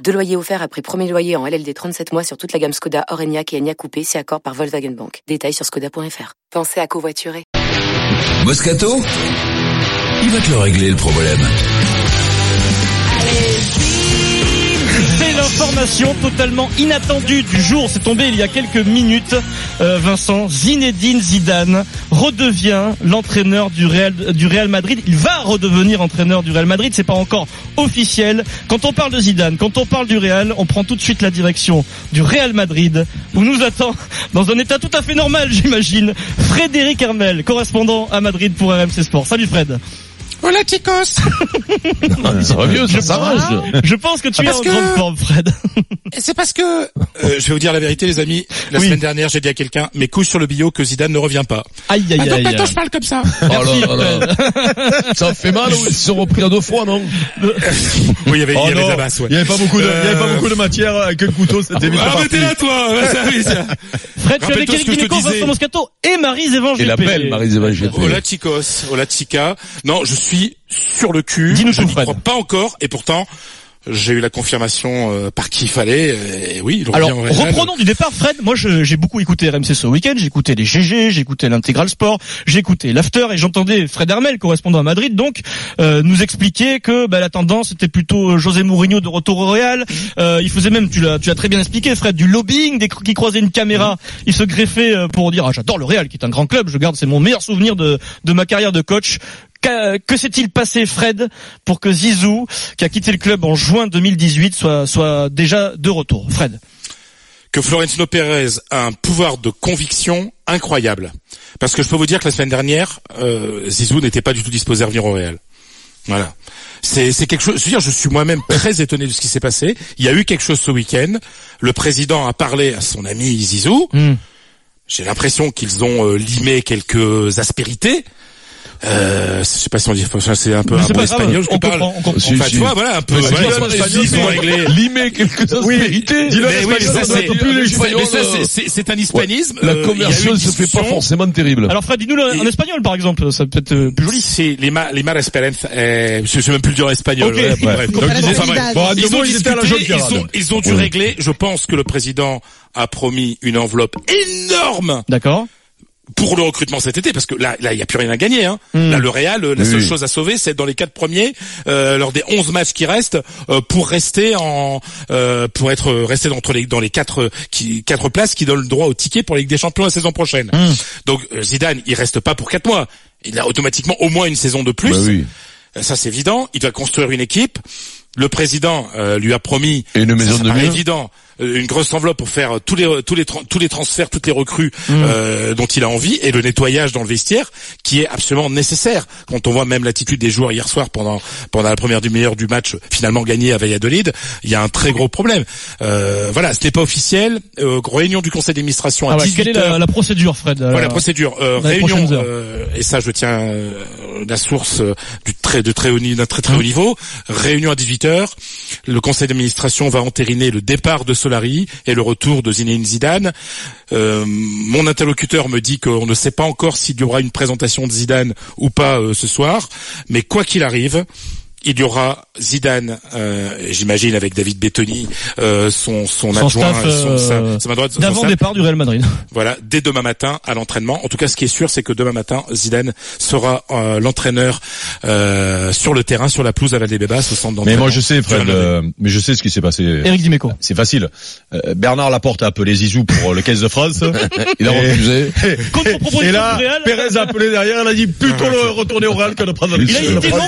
Deux loyers offerts après premier loyer en LLD 37 mois sur toute la gamme Skoda, Orenia et Enya Coupé, si accord par Volkswagen Bank. Détails sur skoda.fr. Pensez à covoiturer. Moscato? Il va te le régler le problème? L'information totalement inattendue du jour. C'est tombé il y a quelques minutes. Euh, Vincent, Zinedine Zidane redevient l'entraîneur du Real, du Real Madrid. Il va redevenir entraîneur du Real Madrid. C'est pas encore officiel. Quand on parle de Zidane, quand on parle du Real, on prend tout de suite la direction du Real Madrid où nous attend, dans un état tout à fait normal, j'imagine, Frédéric Hermel, correspondant à Madrid pour RMC Sport. Salut Fred. Hola chicos Ça va mieux, ça s'arrange. Je pense que tu es Parce en que- grande forme, Fred. C'est parce que, euh, je vais vous dire la vérité les amis, la Oui. semaine dernière j'ai dit à quelqu'un, mes couilles sur le bio que Zidane ne revient pas. Aïe, aïe, Ah, donc aïe. maintenant je parle comme ça. Oh là là. Ça fait mal, ils se sont repris à deux fois, non Oui, il y avait, Oh il y avait non, de la basse, ouais. Il y avait pas beaucoup de, il y avait pas Euh, beaucoup de matière avec un couteau, c'était vite Ah, t'es là toi ça, ça. Fred, tu es avec Rappelle-toi Eric Dimeco, disais. Vincent Moscato et Marise Evan Et la belle Marie Zévan Hola chicos, hola chica. Non, je suis sur le cul. Dis-nous je n'y crois pas encore, et pourtant, j'ai eu la confirmation euh, par qui il fallait. Et oui, il Alors, reprenons du départ, Fred. Moi, je- j'ai beaucoup écouté RMC ce week-end. J'ai écouté les GG, j'ai écouté l'Intégral Sport, j'ai écouté l'After et j'entendais Fred Hermel, correspondant à Madrid, donc euh, nous expliquer que bah, la tendance était plutôt euh, José Mourinho de retour au Real. Euh, il faisait même, tu l'as, tu l'as très bien expliqué, Fred, du lobbying, des qui croisaient une caméra. Il se greffait euh, pour dire ah, j'adore le Real, qui est un grand club. Je garde, c'est mon meilleur souvenir de de ma carrière de coach. Que s'est-il passé, Fred, pour que Zizou, qui a quitté le club en juin 2018, soit, soit déjà de retour? Fred. que Florentino Pérez a un pouvoir de conviction incroyable. Parce que je peux vous dire que la semaine dernière, euh, Zizou n'était pas du tout disposé à revenir au Real. Voilà. C'est c'est quelque chose. Je veux dire, je suis moi-même très étonné de ce qui s'est passé. Il y a eu quelque chose ce week-end. Le président a parlé à son ami Zizou. Hmm. J'ai l'impression qu'ils ont euh, limé quelques aspérités. Euh, je sais pas si on dit, enfin, c'est un peu un bon espagnol. je on parle. comprend, on comprend. Si, Enfin, si. tu vois, voilà, un peu. Limer quelques aspérités. Mais ça, c'est- euh, c'est- un hispanisme. La Euh, conversion se fait pas forcément terrible. Alors Fred, dis-nous en espagnol par exemple, ça peut être euh, plus joli. C'est les ma, les mal esperanza, euh, je sais même plus le dire en espagnol. Ils ont dû régler. Je pense que le président a promis une enveloppe énorme D'accord. Pour le recrutement cet été, parce que là, là, il y a plus rien à gagner. Hein. Hmm. Là, le Real, la seule oui. chose à sauver, c'est dans les quatre premiers, euh, lors des 11 matchs qui restent, euh, pour rester en, euh, pour être resté entre les dans les quatre qui quatre places qui donnent le droit au ticket pour la Ligue des Champions la saison prochaine. Hmm. Donc euh, Zidane, il reste pas pour quatre mois. Il a automatiquement au moins une saison de plus. Bah oui. Ça c'est évident. Il doit construire une équipe. Le président euh, lui a promis Et une maison ça de évident une grosse enveloppe pour faire tous les tous les tous les transferts, toutes les recrues euh, dont il a envie et le nettoyage dans le vestiaire qui est absolument nécessaire. Quand on voit même l'attitude des joueurs hier soir pendant pendant la première demi-heure du match finalement gagné à Valladolid, il y a un très gros problème. Euh, voilà, c'était pas officiel. Euh, réunion du conseil d'administration à Ah ouais, 18 quelle est la, la procédure, Fred euh, voilà, procédure. Euh, réunion, euh, et ça je tiens euh, la source euh, du très de très haut d'un très très haut niveau. Réunion à 18 h Le conseil d'administration va entériner le départ de Solari et le retour de Zinedine Zidane. Euh, mon interlocuteur me dit qu'on ne sait pas encore s'il y aura une présentation de Zidane ou pas euh, ce soir, mais quoi qu'il arrive. Il y aura Zidane, euh, j'imagine avec David Bettoni, euh, son son, Son adjoint, staff, son, sa- euh, sa main droite, son D'avant départ du Real Madrid. Voilà, dès demain matin à l'entraînement. En tout cas, ce qui est sûr, c'est que demain matin, Zidane sera euh, l'entraîneur euh, sur le terrain, sur la pelouse à Valdebebas, au centre Mais d'entraînement. moi je sais, Fred, euh, mais je sais ce qui s'est passé. Eric Dimeco. C'est facile. Euh, Bernard Laporte a appelé Zizou pour le 15 de France. Il a refusé. Proposition Et là. Pérez a appelé derrière, il a dit plutôt le retourner au Real que de prendre le Il a hésité longtemps.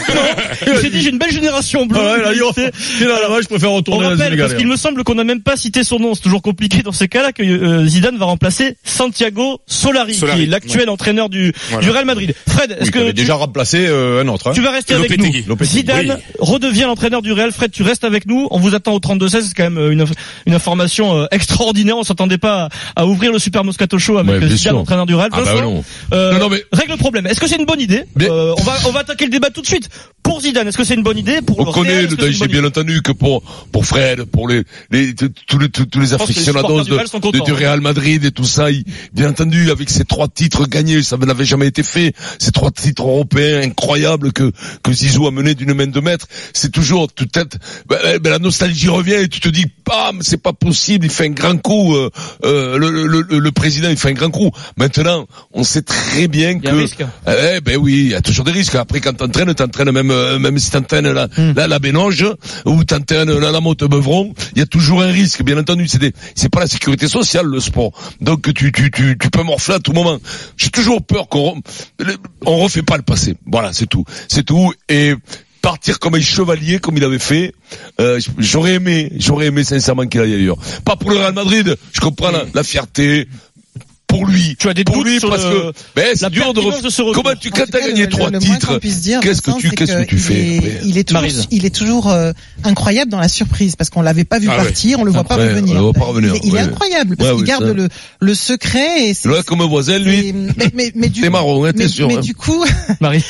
Il s'est dit j'ai une belle génération bleue. Ah ouais, là, yo, finalement, je préfère On retourner rappelle, parce qu'il me semble qu'on n'a même pas cité son nom, c'est toujours compliqué dans ces cas-là, que euh, Zidane va remplacer Santiago Solari, Solari, qui est l'actuel entraîneur du, Voilà. du Real Madrid. Fred, est-ce Oui, que tu, déjà remplacé euh, un autre. Hein. tu vas rester avec nous Lopetegui, Zidane redevient l'entraîneur du Real. Fred, tu restes avec nous. On vous attend au 32-16. C'est quand même euh, une, une information extraordinaire. On s'attendait pas à, ouvrir le Super Moscato Show avec Ouais, Zidane, sûr. entraîneur du Real. Ah bah non. euh, Non, non, mais- règle le problème. Est-ce que c'est une bonne idée Mais- Euh, On va on va attaquer le débat tout de suite. Pour Zidane, est-ce que c'est une bonne idée Pour On le connaît Real, le c'est danger, bien entendu, que pour pour Fred, pour les, les tous les tous, les aficionados du de, du hein. Real Madrid et tout ça, il- bien entendu, avec ces trois titres gagnés, ça n'avait jamais été fait. Ces trois titres européens incroyables que que Zizou a mené d'une main de maître, c'est toujours tout tête. Ben, ben, la nostalgie revient et tu te dis, bam, c'est pas possible. Il fait un grand coup. euh, euh, le, le, le, le président, il fait un grand coup. Maintenant, on sait très bien que eh ben oui, il y a toujours des risques. Après, quand t'entraînes, t'entraînes même, euh, même si t'entraînes la, Hmm. la, la Bénoge, ou t'entraînes la, la motte Beuvron, il y a toujours un risque, bien entendu. C'est des, c'est pas la sécurité sociale, le sport. Donc, tu, tu, tu, tu peux morfler à tout moment. J'ai toujours peur qu'on, on refait pas le passé. Voilà, c'est tout. C'est tout. Et, partir comme un chevalier comme il avait fait euh, j'aurais aimé j'aurais aimé sincèrement qu'il aille ailleurs pas pour le Real Madrid je comprends la, la fierté pour lui Tu as des pour doutes lui sur parce le- que ben, c'est dur de, ref- de comment tu quand t'as gagné le- trois titres qu'est-ce que tu qu'est-ce que tu il fais Il est toujours, il est toujours euh, incroyable dans la surprise parce qu'on l'avait pas vu Ah partir, on le voit pas revenir. on le voit pas revenir, Il, est- incroyable parce qu'il garde le, le secret et c'est. comme voisin lui mais, mais, mais du marron hein, t'es mais, sûr mais hein. du coup, Marie.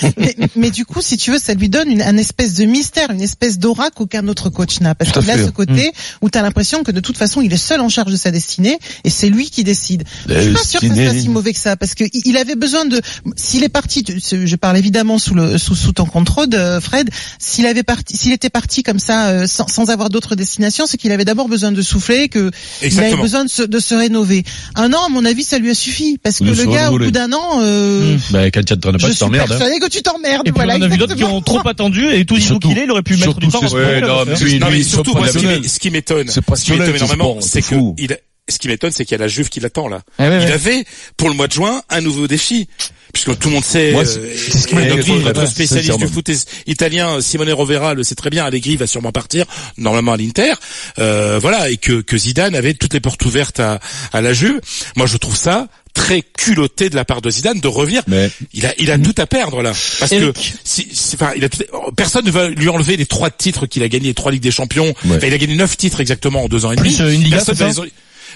mais, du coup, si tu veux, ça lui donne une, un espèce de mystère, une espèce d'aura qu'aucun autre coach n'a. Parce qu'il a ce côté où tu as l'impression que de toute façon, il est seul en charge de sa destinée et c'est lui qui décide. Je suis pas sûr que ce soit Destinée. si mauvais que ça parce que il avait besoin de. S'il est parti, je parle évidemment sous le sous, sous ton contrôle, de Fred. S'il avait parti, s'il était parti comme ça euh, sans, sans avoir d'autres destinations, c'est qu'il avait d'abord besoin de souffler, que il avait besoin de se, de se rénover. Un an, à mon avis, ça lui a suffi parce que De le gars, au bout d'un an. Euh, Ben, quand tu t'entraînes je pas, tu suis t'emmerdes. hein. persuadé que tu t'emmerdes. Et puis voilà, on en a vu d'autres qui ont trop attendu et tout dit Surtout- qu'il est, il aurait pu mettre du temps. c'est- non, mais surtout c'est moi, ce qui m'étonne, C'est ce qui m'étonne énormément, c'est c'est que il ce qui m'étonne, c'est qu'il y a la Juve qui l'attend là. Eh ouais, ouais. Il avait pour le mois de juin un nouveau défi. Puisque tout le monde sait, Moi, euh, c'est- c'est ce notre, notre spécialiste du foot italien, Simone Rovera, le sait très bien, Allegri va sûrement partir, normalement à l'Inter, euh, voilà, et que, que Zidane avait toutes les portes ouvertes à, à la Juve. Moi, je trouve ça très culotté de la part de Zidane de revenir. Mais Il a, il a tout à perdre là, parce que si, si- enfin, il a tout- personne ne va lui enlever les trois titres qu'il a gagnés, les trois ligues des champions. Ouais. Enfin, il a gagné neuf titres exactement en deux ans et Plus, demi. euh, une Liga, Personne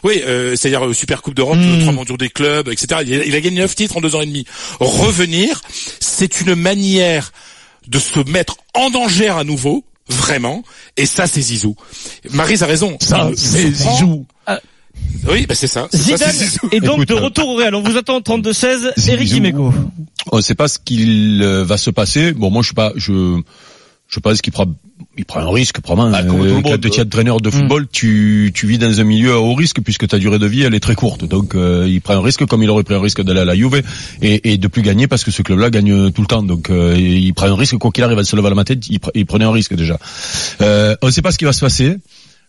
oui, euh, c'est-à-dire euh, Super Coupe d'Europe, euh, trois mondiaux des clubs, etc. Il a, il a gagné neuf titres en deux ans et demi. Revenir, c'est une manière de se mettre en danger à nouveau, vraiment. Et ça, c'est Zizou. Marise a raison. ça c'est Zizou Oui, bah c'est ça. Zidane est donc Écoute, de euh, retour au Real. On vous attend au 32-16. Zizou. Eric Dimeco. on sait pas ce qu'il euh, va se passer. Bon, moi, je suis pas, je, je pense qu'il prend, il prend un risque, probablement. Bah, comme tout le quand tu es entraîneur de football, tu, tu vis dans un milieu à haut risque puisque ta durée de vie, elle est très courte. Donc, euh, il prend un risque comme il aurait pris un risque d'aller à la Juve et, et de plus gagner parce que ce club-là gagne tout le temps. Donc, euh, il prend un risque quoi qu'il arrive à se lever à la matin, il, pre- il prenait un risque déjà. Euh, on ne sait pas ce qui va se passer.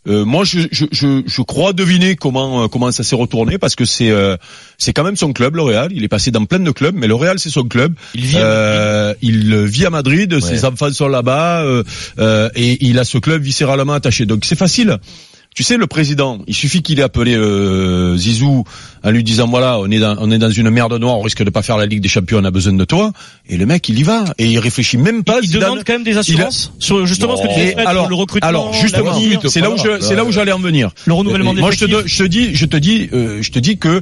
Euh, moi, je, je, je, je crois deviner comment euh, comment ça s'est retourné parce que c'est euh, c'est quand même son club, le Real. Il est passé dans plein de clubs, mais le Real c'est son club. Il vit à Euh, il vit à Madrid, ses enfants sont là-bas euh, euh, et il a ce club viscéralement attaché. Donc c'est facile. Tu sais, le président, il suffit qu'il ait appelé euh, Zizou en lui disant voilà, on est dans, on est dans une merde noire, on risque de pas faire la Ligue des Champions, on a besoin de toi. Et le mec, il y va et il réfléchit même pas. Il Zidane. demande quand même des assurances sur justement ce que tu Fred, alors, le recrutement, alors justement, c'est là où je, c'est là où j'allais en venir. le renouvellement des Moi, je te, je te dis, je te dis, euh, je te dis que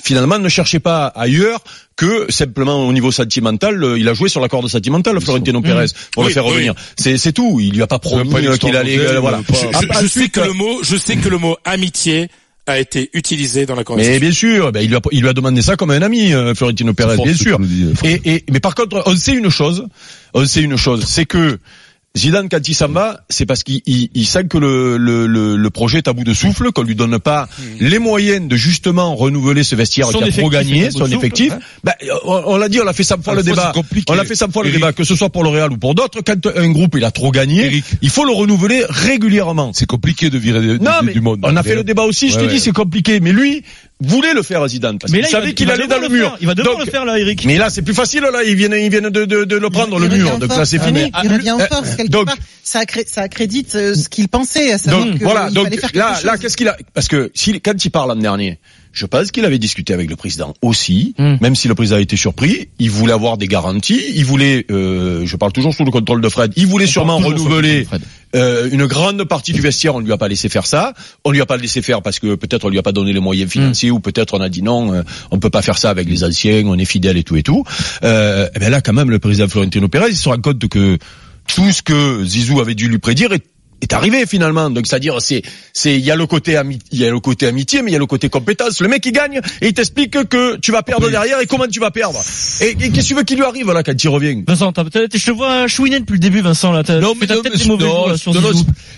finalement, ne cherchez pas ailleurs que simplement au niveau sentimental. euh, il a joué sur la corde sentimentale, Florentino Pérez, pour Oui, le faire oui. revenir. C'est, c'est tout. Il lui a pas promis euh, qu'il allait, euh, voilà. Je, je- je sais que le mot, je sais que le mot amitié a été utilisé dans la Mais conversation. bien sûr, ben, il, lui a, il lui a demandé ça comme un ami, euh, Florentino Pérez, bien sûr. Et, et, mais par contre, on sait une chose, on sait une chose, c'est que Zidane, quand il s'en va, c'est parce qu'il il, il sent que le, le, le, le projet est à bout de souffle, qu'on lui donne pas les moyens de justement renouveler ce vestiaire Son qui a trop gagné, son souffle, effectif. hein. Ben, on, on l'a dit, on l'a fait 100 fois le Parfois, débat. On l'a fait 100 fois le débat, que ce soit pour le Real ou pour d'autres. Quand un groupe il a trop gagné, Eric. il faut le renouveler régulièrement. c'est compliqué de virer de- Non, du- mais du monde on a fait le débat aussi. Je Ouais, te dis, c'est compliqué. Mais lui, voulait le faire Zidane parce Mais qu'il là, il va- savait il qu'il allait devoir dans le le mur. faire. Il va devoir Donc, le faire là, Eric. Mais là, c'est plus facile. Là, ils viennent, ils viennent de, de, de le prendre le Il mur. Donc force, là, c'est quand fini. Il revient en force quelque donc- part. Ça, ça accrédite euh, ce qu'il pensait, à savoir Donc que voilà, il donc fallait faire quelque là, chose. là, qu'est-ce qu'il a Parce que s'il- quand il parle l'an dernier, je pense qu'il avait discuté avec le président aussi, Hmm. même si le président a été surpris. Il voulait avoir des garanties. Il voulait, euh, je parle toujours sous le contrôle de Fred. Il voulait sûrement renouveler euh, une grande partie du vestiaire. On lui a pas laissé faire ça. On lui a pas laissé faire parce que peut-être on lui a pas donné les moyens financiers ou peut-être on a dit non, euh, on peut pas faire ça avec les anciens. On est fidèle et tout et tout. Euh, eh ben là, quand même, le président Florentino Pérez, il se rend compte que tout ce que Zizou avait dû lui prédire est est arrivé finalement. Donc c'est-à-dire c'est c'est il y a le côté ami- il y a le côté amitié mais il y a le côté compétence. Le mec il gagne et il t'explique que tu vas perdre derrière et comment tu vas perdre. Et, et qu'est-ce que tu veux qu'il lui arrive là quand il revient? Vincent, t'as- t'as- je te vois chouiner depuis le début, Vincent. Là, Non, mais peut-être des mauvais non, sur non,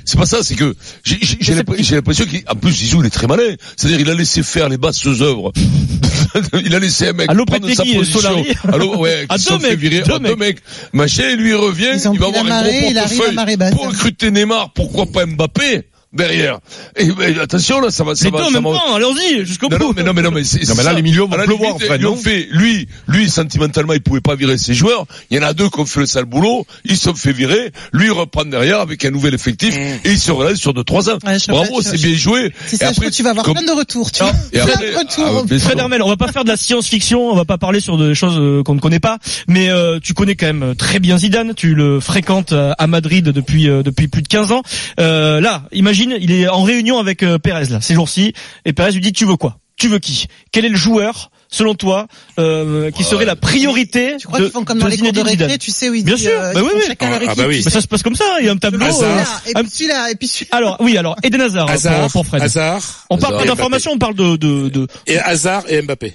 c'est- pas ça, c'est que j'ai- j'ai j'ai l'impression qu'en plus Zizou il est très malin. C'est-à-dire il a laissé faire les basses œuvres. il a laissé un mec Allô, prendre sa position. Allô, ouais, À deux mecs, virer, deux à deux mecs. Machin, lui il revient, il va pris avoir un gros portefeuille pour recruter Neymar, pourquoi pas Mbappé? Derrière. Et mais, attention là, ça va, ça Les va, deux en même va. temps, allons-y, jusqu'au Non, bout. non, mais non, mais non, mais Non, mais là, les milieux vont pleuvoir, limite, Fred, Ils ont non fait, lui, lui, sentimentalement, il pouvait pas virer ses joueurs. Il y en a deux qui ont fait le sale boulot. Ils se sont fait virer. Lui, reprend derrière avec un nouvel effectif et il se relève sur deux, trois ans. Ouais, Bravo, c'est bien joué. Et ça, après, tu vas avoir comme- plein de retours. Tu Ah, vois. et plein après- de retours. ah, bien sûr. Fred Hermel, on va pas faire de la science-fiction, on va pas parler sur des choses euh, qu'on ne connaît pas, mais euh, tu connais quand même très bien Zidane, tu le fréquentes euh, à Madrid depuis euh, depuis plus de 15 ans. Euh, là, imagine, il est en réunion avec euh, Pérez là, ces jours-ci, et Pérez lui dit tu veux quoi? Tu veux qui? Quel est le joueur selon toi euh, qui serait la priorité Tu crois qu'ils font comme dans les cours de récré, tu sais où ils Bien sûr, euh, bah oui, oui. Ah, équipe. bah oui. Mais ça se passe comme ça, il y a un tableau. Euh, et un- puis celui-là, et puis celui-là. alors oui, alors Eden Hazard, pour- Hazard, pour, Fred. Hazard, On parle pas et d'informations, on parle de de, de... et Hazard et Mbappé.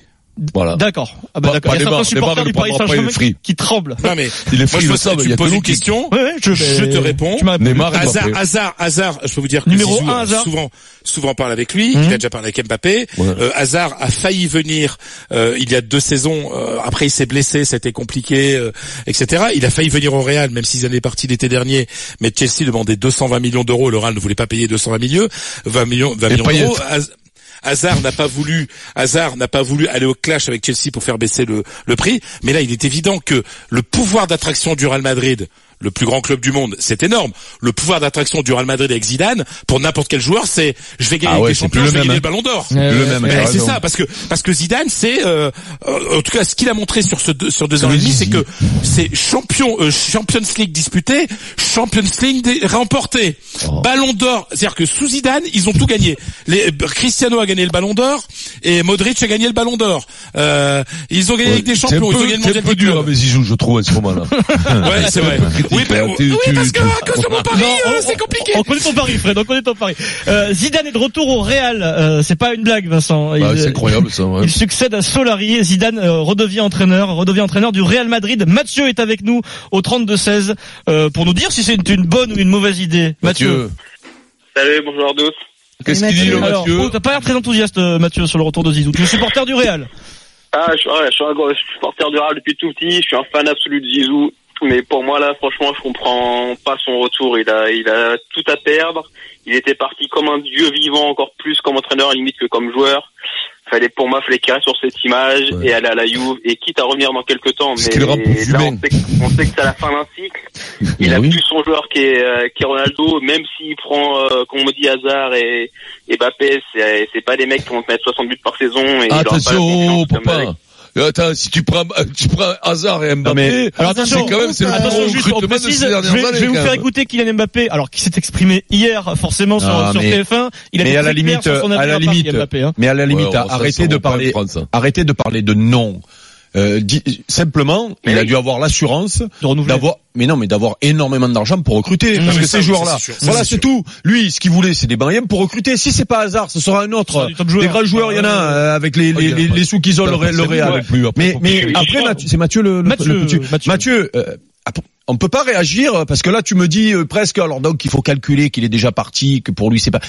Voilà. D'accord. Ah bah Pas- d'accord. pas Il y a certains supporters il du Paris Saint-Germain qui tremblent. Non mais Il est moi free, je que il tu me poses une question. Ouais, ouais, je, Je te réponds. Tu m'as répondu. Neymar Mbappé. Hazard, Hazard, je peux vous dire que Numéro souvent, souvent parle avec lui. Il a déjà parlé avec Mbappé. Ouais. Euh, Hazard a failli venir euh, il y a deux saisons. euh, après, il s'est blessé, c'était compliqué, euh, etc. Il a failli venir au Real, même s'il en est parti l'été dernier. Mais Chelsea demandait 220 millions d'euros. Le Real ne voulait pas payer 220 millions, 20 millions, 20 Et millions d'euros. Az- Hazard n'a pas voulu, n'a pas voulu aller au clash avec Chelsea pour faire baisser le, le prix. Mais là, il est évident que le pouvoir d'attraction du Real Madrid, le plus grand club du monde, c'est énorme. Le pouvoir d'attraction du Real Madrid avec Zidane, pour n'importe quel joueur, c'est je vais gagner Ah ouais, des champions, je vais même, gagner hein. le Ballon d'Or. Ouais, le même, c'est ça, parce que parce que Zidane, c'est euh, en tout cas ce qu'il a montré sur ce deux, sur deux ans et demi, c'est que c'est champion euh, Champions League disputé, Champions League remporté, Oh. Ballon d'Or. C'est-à-dire que sous Zidane, ils ont tout gagné. Les, Cristiano a gagné le Ballon d'Or et Modric a gagné le Ballon d'or. Euh, ils ont gagné avec des champions, ils ont peu, gagné le c'est un mondial peu des dur clubs. avec Zizou, je trouve, à ce moment-là. Ouais, c'est vrai. Oui, mais- tu- oui, parce que, tu- que sur mon pari, euh, on- c'est compliqué. On connaît ton pari, Fred. On connaît ton pari. Euh, Zidane est de retour au Real. Euh, c'est pas une blague, Vincent. Bah, Il- c'est incroyable, ça, ouais. Il succède à Solari. Zidane euh, redevient entraîneur, redevient entraîneur du Real Madrid. Mathieu est avec nous au 32-16 euh, pour nous dire si c'est une bonne ou une mauvaise idée. Mathieu. Mathieu. Salut, bonjour à tous. Qu'est-ce qu'il dit, le Mathieu oh, t'as pas l'air très enthousiaste, euh, Mathieu, sur le retour de Zizou. Tu es supporter du Real. Ah, je, suis- ouais, je suis un gros supporter du Real depuis tout petit. Je suis un fan absolu de Zizou. Mais pour moi, là, franchement, je comprends pas son retour. Il a, il a tout à perdre. Il était parti comme un dieu vivant, encore plus comme entraîneur, limite que comme joueur. Fallait, pour moi, fallait qu'il reste sur cette image Ouais. et aller à la Juve. Et quitte à revenir dans quelques temps. Mais là, on sait, que, on sait que c'est à la fin d'un cycle. Il Eh a oui. plus son joueur qui est, euh, qui est Ronaldo, même s'il prend, euh, comme on dit, Hazard et, et Mbappé, c'est, c'est pas des mecs qui vont te mettre 60 buts par saison. Et il pas Attention, confiance comme avec- papa. Euh, Attends, si tu prends, tu prends Hazard et Mbappé, mais- Alors attention, c'est quand même, c'est le attention, juste on de précise, ces je vais, je années, vais vous faire écouter Kylian Mbappé, alors qui s'est exprimé hier forcément sur, Ah, sur mais- TF1. Il a mais à la limite, à la limite, Mbappé. Hein. mais à la limite, Ouais, arrêtez de parler, ça. arrêtez de parler de non. Euh, di- simplement, il a dû avoir l'assurance De renouveler. d'avoir, mais non, mais d'avoir énormément d'argent pour recruter, parce que ça, ces joueurs-là, voilà, c'est tout. Lui, ce qu'il voulait, c'est des moyens pour recruter. Si c'est pas hasard, ce sera un autre. joueur. Des grands joueurs, il y en a euh, avec les, Oh, les, a les, les sous qu'ils ont le, le Real. Mais, mais après, Mathieu- c'est Mathieu le, le, Mathieu, le petit. Mathieu. Mathieu, euh, on peut pas réagir parce que là tu me dis euh, presque alors donc il faut calculer qu'il est déjà parti que pour lui c'est pas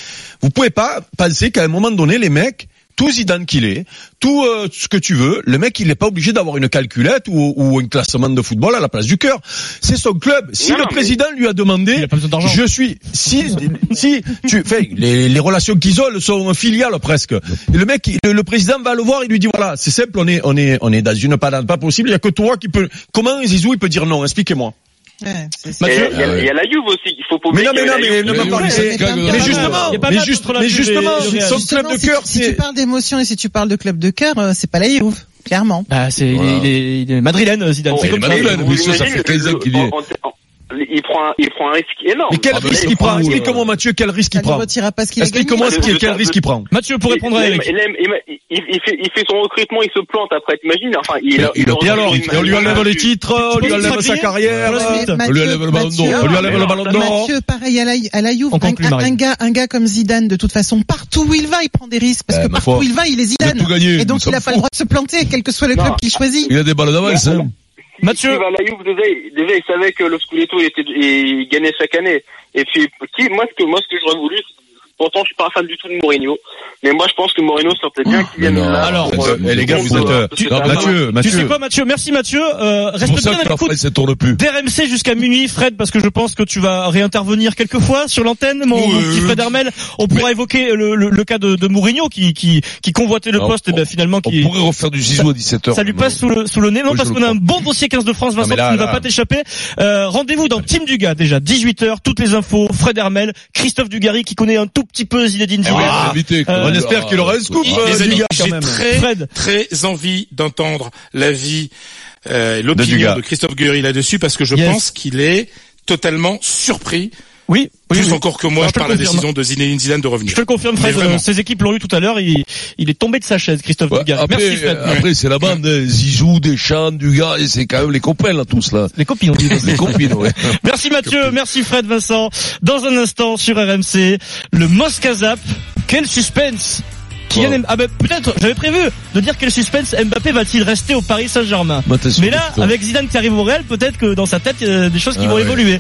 vous pouvez pas penser qu'à un moment donné les mecs tout Zidane qu'il est, tout euh, ce que tu veux, le mec il n'est pas obligé d'avoir une calculette ou, ou un classement de football à la place du cœur. C'est son club. Si Non, le président lui a demandé, Il a pas besoin d'argent. je suis si si tu fais les, les relations qu'ils ont sont filiales presque. Et le mec, le, le président va le voir, il lui dit voilà, c'est simple, on est on est on est dans une panade pas possible. Il y a que toi qui peut. Comment Zizou il peut dire non? Expliquez-moi. Ouais, Et Il y, a- il y a la Juve aussi, il faut pas Mais oublier. non, mais non, mais ne Mais oui, parlez. c'est Mais même- mais Il justement, y a pas mais justement, son Justement, club de si- cœur, si, tu parles d'émotion et si tu parles de club de cœur, euh, c'est pas la Juve, clairement. Bah, c'est, il, Voilà. est, il, est, il est madrilène, Zidane. Bon, c'est comme madrilène, mais ça, ça fait 15 ans qu'il est. Il prend, il prend un risque énorme. Mais quel Ah, risque il il prend Explique-moi, euh, Mathieu, quel risque il prend qu'il- le- quel risque il prend. Mathieu, pour répondre à il, Eric. il, il, il, il, fait, il fait son recrutement, il se plante après, t'imagines Enfin, il, il a- Et alors, on lui enlève les titres, on lui enlève sa carrière. On lui enlève le ballon d'or. On lui enlève le ballon d'or. Mathieu, pareil à la, à la Juve, un, gars, un gars comme Zidane, de toute façon, partout où il va, il prend des risques, parce Eh, que partout où il va, il est Il Zidane. Et donc, on il a pas le droit de se planter, quel que soit le club qu'il choisit. Il a des balles d'avance, hein. Mathieu. Déjà, déjà, il savait que le Scudetto, il était, il gagnait chaque année. Et puis, qui, moi, ce que, moi, ce que j'aurais voulu, pourtant, je suis pas fan du tout de Mourinho, mais moi, je pense que Mourinho sortait bien qu'il vienne là. Alors, pour, euh, euh, les gars, vous êtes, euh, Mathieu, mal. Tu Mathieu. sais quoi, Mathieu? Merci, Mathieu. Euh, reste pour ça bien que à l'écoute d'RMC jusqu'à minuit, Fred, parce que je pense que tu vas réintervenir quelques fois sur l'antenne, mon, petit. Fred Hermel. On pourra évoquer le, le, le cas de, de Mourinho qui, qui, qui convoitait le poste, et ben finalement On qui pourrait refaire du Zizou à 17h. ça lui passe sous le, sous le nez, non, parce qu'on a un bon dossier 15 de France, Vincent, qui ne va pas t'échapper. Euh, rendez-vous dans Team Dugas, déjà, 18h, toutes les infos, Fred Hermel, Christophe Dugarry, qui connaît un tout petit peu Zinedine Eh Zidane. quoi. Euh, On espère qu'il aura un scoop, Ah, euh, j'ai très, Fred. très envie d'entendre l'avis, euh, l'opinion de, Christophe Guéry là-dessus parce que je Yes. pense qu'il est totalement surpris, Oui, oui, plus oui. encore que moi, Je te par la confirme. décision de Zinedine Zidane de revenir. Je te le confirme, Fred. euh, ses équipes l'ont eu tout à l'heure. Il, il est tombé de sa chaise, Christophe Ouais, Dugarry. après, Merci, Fred. après c'est la bande, hein. Zizou, Deschamps, Dugas, et c'est quand même les copains, là, tous, là. Les copines, on dit. Les copines, ouais. Merci Mathieu, merci Fred Vincent. Dans un instant sur RMC, le Moscazap. Quel suspense ah ben peut-être, j'avais prévu de dire quel suspense Mbappé va-t-il rester au Paris Saint-Germain Bah, Mais là, avec Zidane qui arrive au Real, peut-être que dans sa tête, il y a des choses qui Ah vont ouais. évoluer.